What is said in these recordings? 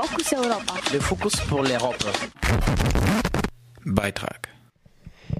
Focus Europa. Le Focus pour l'Europe. Beitrag.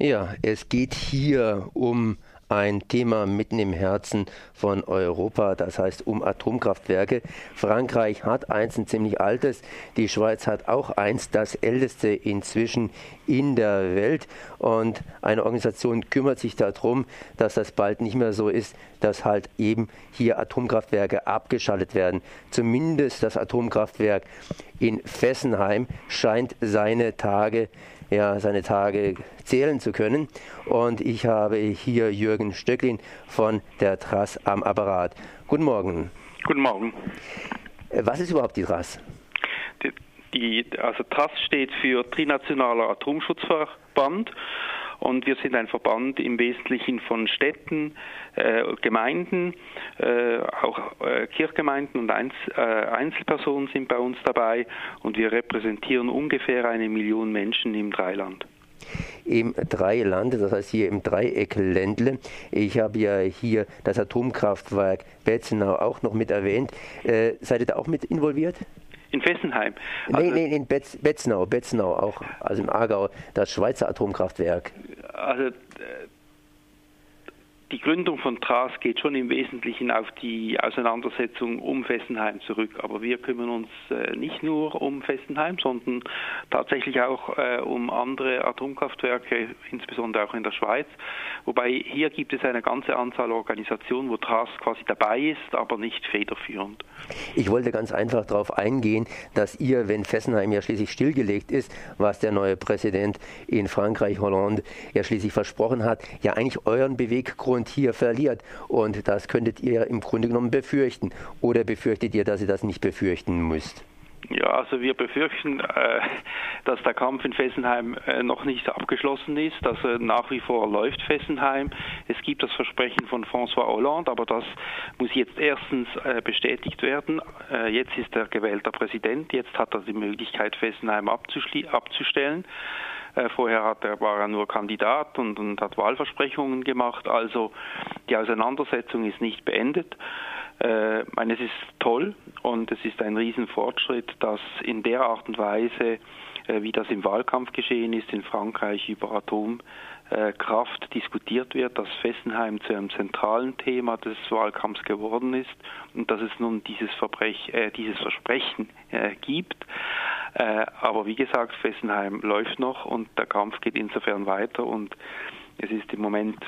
Ja, es geht hier um ein Thema mitten im Herzen von Europa, das heißt um Atomkraftwerke. Frankreich hat eins, ein ziemlich altes, die Schweiz hat auch eins, das älteste inzwischen in der Welt. Und eine Organisation kümmert sich darum, dass das bald nicht mehr so ist, dass halt eben hier Atomkraftwerke abgeschaltet werden. Zumindest das Atomkraftwerk in Fessenheim scheint seine Tage ja, seine Tage zählen zu können. Und ich habe hier Jürgen Stöcklin von der TRAS am Apparat. Guten Morgen. Guten Morgen. Was ist überhaupt die TRAS? Die, die, also TRAS steht für Trinationaler Atomschutzverband und wir sind ein Verband im Wesentlichen von Städten, äh, Gemeinden, äh, auch äh, Kirchgemeinden und Einz äh, Einzelpersonen sind bei uns dabei und wir repräsentieren ungefähr eine Million Menschen im Dreiland im Dreiland, das heißt hier im Dreieck Ländle. Ich habe ja hier das Atomkraftwerk Betzenau auch noch mit erwähnt. Äh, seid ihr da auch mit involviert? In Fessenheim. Also, nee, nee, in Betz, Betznau, Betznau auch, also im Aargau, das Schweizer Atomkraftwerk. Also äh, die Gründung von TRAS geht schon im Wesentlichen auf die Auseinandersetzung um Fessenheim zurück. Aber wir kümmern uns äh, nicht nur um Fessenheim, sondern tatsächlich auch äh, um andere Atomkraftwerke, insbesondere auch in der Schweiz. Wobei hier gibt es eine ganze Anzahl Organisationen, wo TRAS quasi dabei ist, aber nicht federführend. Ich wollte ganz einfach darauf eingehen, dass ihr, wenn Fessenheim ja schließlich stillgelegt ist, was der neue Präsident in Frankreich, Hollande, ja schließlich versprochen hat, ja eigentlich euren Beweggrund und hier verliert. Und das könntet ihr im Grunde genommen befürchten. Oder befürchtet ihr, dass ihr das nicht befürchten müsst? Ja, also wir befürchten, äh, dass der Kampf in Fessenheim äh, noch nicht abgeschlossen ist, dass er nach wie vor läuft, Fessenheim. Es gibt das Versprechen von François Hollande, aber das muss jetzt erstens äh, bestätigt werden. Jetzt ist er gewählter Präsident, jetzt hat er die Möglichkeit, Fessenheim abzustellen. Äh, vorher hat er, war er nur Kandidat und, und hat Wahlversprechungen gemacht. Also die Auseinandersetzung ist nicht beendet. Äh, meine, es ist toll und es ist ein Riesenfortschritt, dass in der Art und Weise, äh, wie das im Wahlkampf geschehen ist in Frankreich über Atomkraft diskutiert wird, dass Fessenheim zu einem zentralen Thema des Wahlkampfs geworden ist und dass es nun dieses, Verbrech, äh, dieses Versprechen äh, gibt. Äh, aber wie gesagt, Fessenheim läuft noch und der Kampf geht insofern weiter und es ist im Moment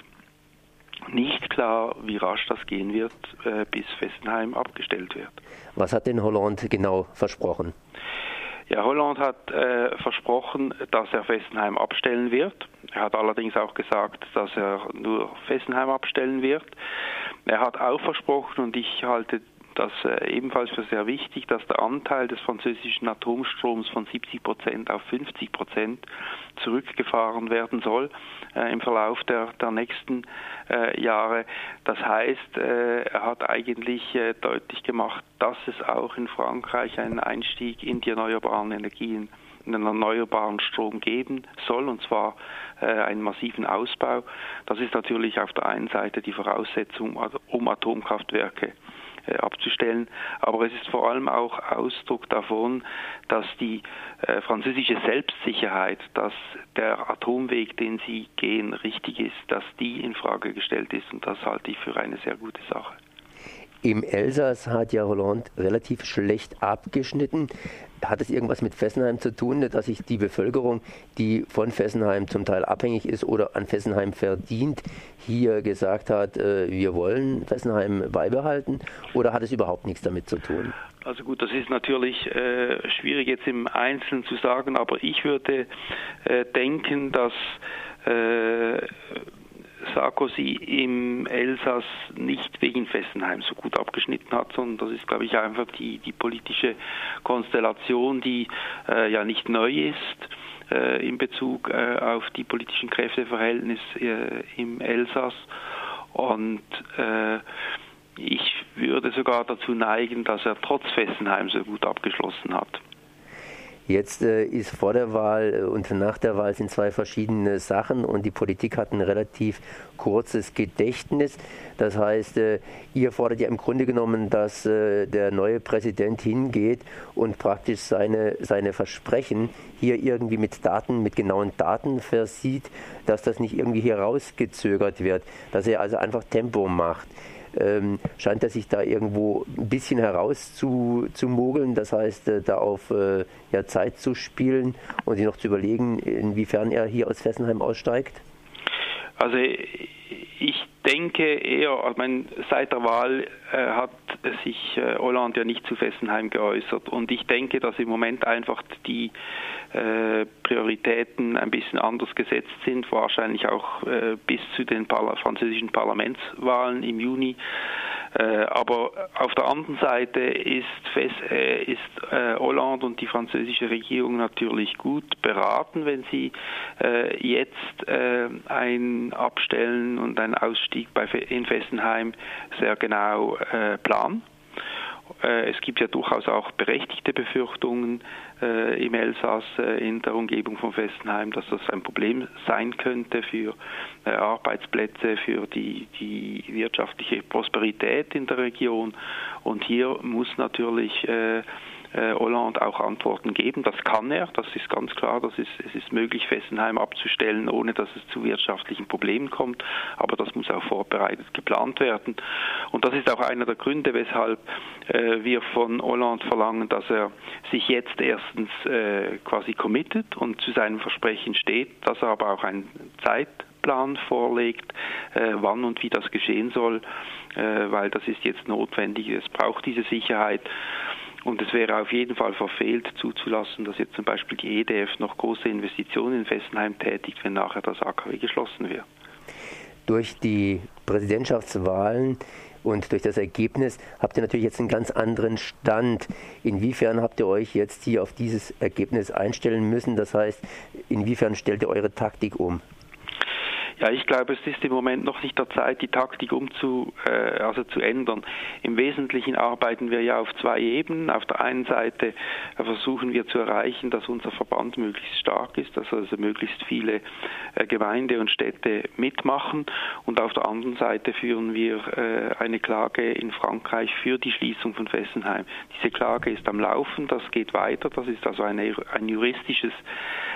nicht klar, wie rasch das gehen wird, äh, bis Fessenheim abgestellt wird. Was hat denn Hollande genau versprochen? Ja, Holland hat äh, versprochen, dass er Fessenheim abstellen wird. Er hat allerdings auch gesagt, dass er nur Fessenheim abstellen wird. Er hat auch versprochen, und ich halte das äh, ebenfalls für sehr wichtig, dass der Anteil des französischen Atomstroms von 70 Prozent auf 50 Prozent zurückgefahren werden soll äh, im Verlauf der, der nächsten äh, Jahre. Das heißt, äh, er hat eigentlich äh, deutlich gemacht, dass es auch in Frankreich einen Einstieg in die erneuerbaren Energien einen erneuerbaren Strom geben soll, und zwar äh, einen massiven Ausbau. Das ist natürlich auf der einen Seite die Voraussetzung, um Atomkraftwerke abzustellen. Aber es ist vor allem auch Ausdruck davon, dass die äh, französische Selbstsicherheit, dass der Atomweg, den sie gehen, richtig ist, dass die in Frage gestellt ist. Und das halte ich für eine sehr gute Sache. Im Elsass hat ja Hollande relativ schlecht abgeschnitten. Hat es irgendwas mit Fessenheim zu tun, dass sich die Bevölkerung, die von Fessenheim zum Teil abhängig ist oder an Fessenheim verdient, hier gesagt hat, äh, wir wollen Fessenheim beibehalten? Oder hat es überhaupt nichts damit zu tun? Also gut, das ist natürlich äh, schwierig jetzt im Einzelnen zu sagen, aber ich würde äh, denken, dass äh, Sarkozy im Elsass nicht wegen Fessenheim so gut abgeschnitten hat, sondern das ist, glaube ich, einfach die, die politische Konstellation, die äh, ja nicht neu ist äh, in Bezug äh, auf die politischen Kräfteverhältnisse äh, im Elsass. Und äh, ich würde sogar dazu neigen, dass er trotz Fessenheim so gut abgeschlossen hat. Jetzt äh, ist vor der Wahl äh, und nach der Wahl sind zwei verschiedene Sachen und die Politik hat ein relativ kurzes Gedächtnis. Das heißt, äh, ihr fordert ja im Grunde genommen, dass äh, der neue Präsident hingeht und praktisch seine, seine Versprechen hier irgendwie mit Daten, mit genauen Daten versieht, dass das nicht irgendwie hier rausgezögert wird, dass er also einfach Tempo macht ähm, scheint er sich da irgendwo ein bisschen herauszumogeln, das heißt, äh, da auf äh, ja, Zeit zu spielen und sich noch zu überlegen, inwiefern er hier aus Fessenheim aussteigt? Also ich denke eher, also mein, seit der Wahl äh, hat sich äh, Hollande ja nicht zu Fessenheim geäußert und ich denke, dass im Moment einfach die äh, Prioritäten ein bisschen anders gesetzt sind, wahrscheinlich auch äh, bis zu den französischen Parlamentswahlen im Juni. Aber auf der anderen Seite ist, ist Hollande und die französische Regierung natürlich gut beraten, wenn sie jetzt ein Abstellen und ein Ausstieg in Fessenheim sehr genau planen. Äh, es gibt ja durchaus auch berechtigte Befürchtungen äh, im Elsass äh, in der Umgebung von Fessenheim, dass das ein Problem sein könnte für Arbeitsplätze, für die, die wirtschaftliche Prosperität in der Region. Und hier muss natürlich Hollande auch Antworten geben. Das kann er, das ist ganz klar. Das ist, es ist möglich, Fessenheim abzustellen, ohne dass es zu wirtschaftlichen Problemen kommt. Aber das muss auch vorbereitet geplant werden. Und das ist auch einer der Gründe, weshalb äh, wir von Hollande verlangen, dass er sich jetzt erstens äh, quasi committet und zu seinem Versprechen steht, dass er aber auch einen Zeitplan vorlegt, äh, wann und wie das geschehen soll, äh, weil das ist jetzt notwendig. Es braucht diese Sicherheit. Und es wäre auf jeden Fall verfehlt zuzulassen, dass jetzt zum Beispiel die EDF noch große Investitionen in Fessenheim tätigt, wenn nachher das AKW geschlossen wird. Durch die Präsidentschaftswahlen und durch das Ergebnis habt ihr natürlich jetzt einen ganz anderen Stand. Inwiefern habt ihr euch jetzt hier auf dieses Ergebnis einstellen müssen? Das heißt, inwiefern stellt ihr eure Taktik um? Ja, ich glaube, es ist im Moment noch nicht der Zeit, die Taktik umzu, äh, also zu ändern. Im Wesentlichen arbeiten wir ja auf zwei Ebenen. Auf der einen Seite versuchen wir zu erreichen, dass unser Verband möglichst stark ist, dass also möglichst viele äh, Gemeinde und Städte mitmachen. Und auf der anderen Seite führen wir äh, eine Klage in Frankreich für die Schließung von Fessenheim. Diese Klage ist am Laufen, das geht weiter. Das ist also eine, ein juristisches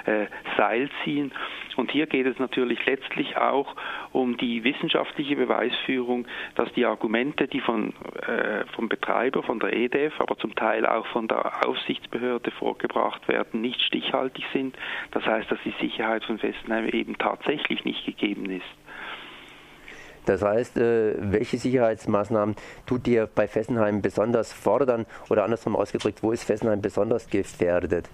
äh, Seilziehen. Und hier geht es natürlich letztlich auch um die wissenschaftliche Beweisführung, dass die Argumente, die von, äh, vom Betreiber, von der EDF, aber zum Teil auch von der Aufsichtsbehörde vorgebracht werden, nicht stichhaltig sind. Das heißt, dass die Sicherheit von Fessenheim eben tatsächlich nicht gegeben ist. Das heißt, äh, welche Sicherheitsmaßnahmen tut ihr bei Fessenheim besonders fordern oder andersrum ausgedrückt, wo ist Fessenheim besonders gefährdet?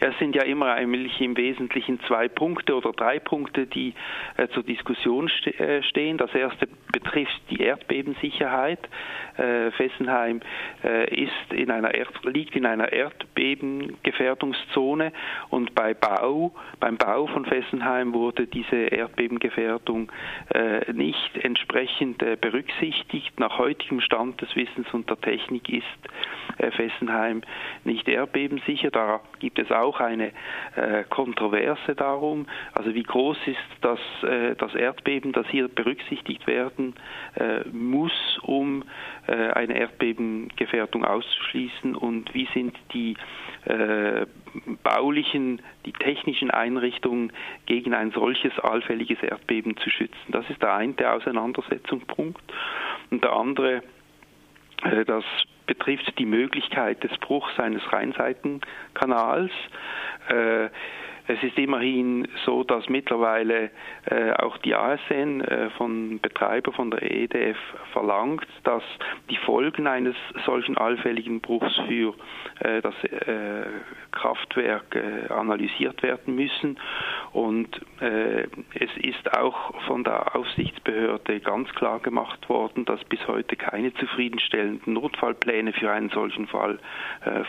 Es sind ja immer eigentlich im Wesentlichen zwei Punkte oder drei Punkte, die äh, zur Diskussion ste äh, stehen. Das erste betrifft die Erdbebensicherheit. Äh, Fessenheim äh, ist in einer Erd liegt in einer Erdbebengefährdungszone und bei Bau, beim Bau von Fessenheim wurde diese Erdbebengefährdung äh, nicht entsprechend äh, berücksichtigt. Nach heutigem Stand des Wissens und der Technik ist Fessenheim nicht erdbebensicher. Da gibt es auch eine äh, Kontroverse darum, also wie groß ist das, äh, das Erdbeben, das hier berücksichtigt werden äh, muss, um äh, eine Erdbebengefährdung auszuschließen und wie sind die äh, baulichen, die technischen Einrichtungen gegen ein solches allfälliges Erdbeben zu schützen. Das ist der eine Auseinandersetzungspunkt. Und der andere, äh, das betrifft die Möglichkeit des Bruchs eines Rheinseitenkanals. Es ist immerhin so, dass mittlerweile äh, auch die ASN äh, von Betreiber von der EDF verlangt, dass die Folgen eines solchen allfälligen Bruchs für äh, das äh, Kraftwerk äh, analysiert werden müssen. Und äh, es ist auch von der Aufsichtsbehörde ganz klar gemacht worden, dass bis heute keine zufriedenstellenden Notfallpläne für einen solchen Fall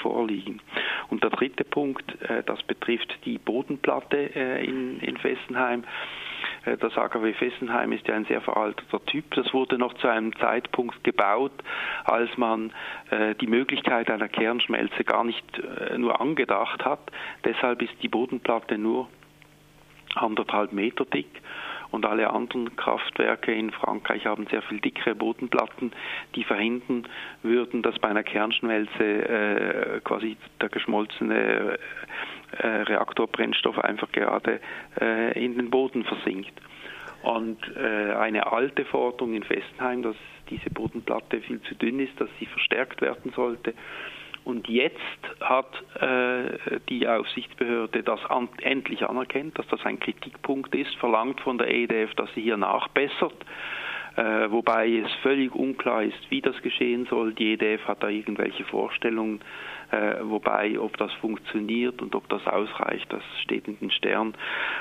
vorliegen. Und der dritte Punkt, das betrifft die Boden Bodenplatte äh, in, in Fessenheim. Äh, das AKW Fessenheim ist ja ein sehr veralteter Typ. Das wurde noch zu einem Zeitpunkt gebaut, als man äh, die Möglichkeit einer Kernschmelze gar nicht nur angedacht hat. Deshalb ist die Bodenplatte nur anderthalb Meter dick und alle anderen Kraftwerke in Frankreich haben sehr viel dickere Bodenplatten, die verhindern würden, dass bei einer Kernschmelze äh, quasi der geschmolzene äh, Reaktorbrennstoff einfach gerade äh, in den Boden versinkt. Und äh, eine alte Forderung in Fessenheim, dass diese Bodenplatte viel zu dünn ist, dass sie verstärkt werden sollte, und jetzt hat äh, die Aufsichtsbehörde das an, endlich anerkennt, dass das ein Kritikpunkt ist, verlangt von der EDF, dass sie hier nachbessert. Äh, wobei es völlig unklar ist, wie das geschehen soll. Die EDF hat da irgendwelche Vorstellungen, wobei ob das funktioniert und ob das ausreicht, das steht in den Sternen.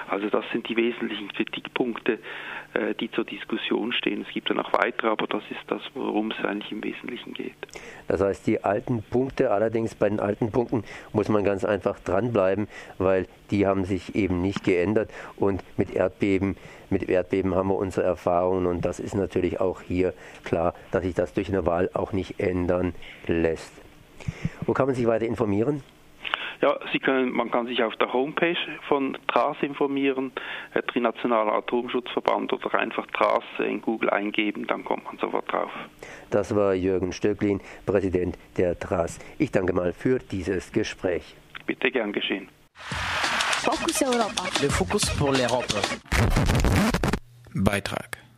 Also das sind die wesentlichen Kritikpunkte, äh, die zur Diskussion stehen. Es gibt ja noch weitere, aber das ist das, worum es eigentlich im Wesentlichen geht. Das heißt, die alten Punkte, allerdings bei den alten Punkten muss man ganz einfach dranbleiben, weil die haben sich eben nicht geändert und mit Erdbeben, mit Erdbeben haben wir unsere Erfahrungen und das ist natürlich auch hier klar, dass sich das durch eine Wahl auch nicht ändern lässt. Wo kann man sich weiter informieren? Ja, Sie können, man kann sich auf der Homepage von TRAS informieren, äh, Trinationaler Atomschutzverband oder einfach TRAS in Google eingeben, dann kommt man sofort drauf. Das war Jürgen Stöcklin, Präsident der TRAS. Ich danke mal für dieses Gespräch. Bitte gern geschehen. Focus Europa. Le Focus pour l'Europe. Beitrag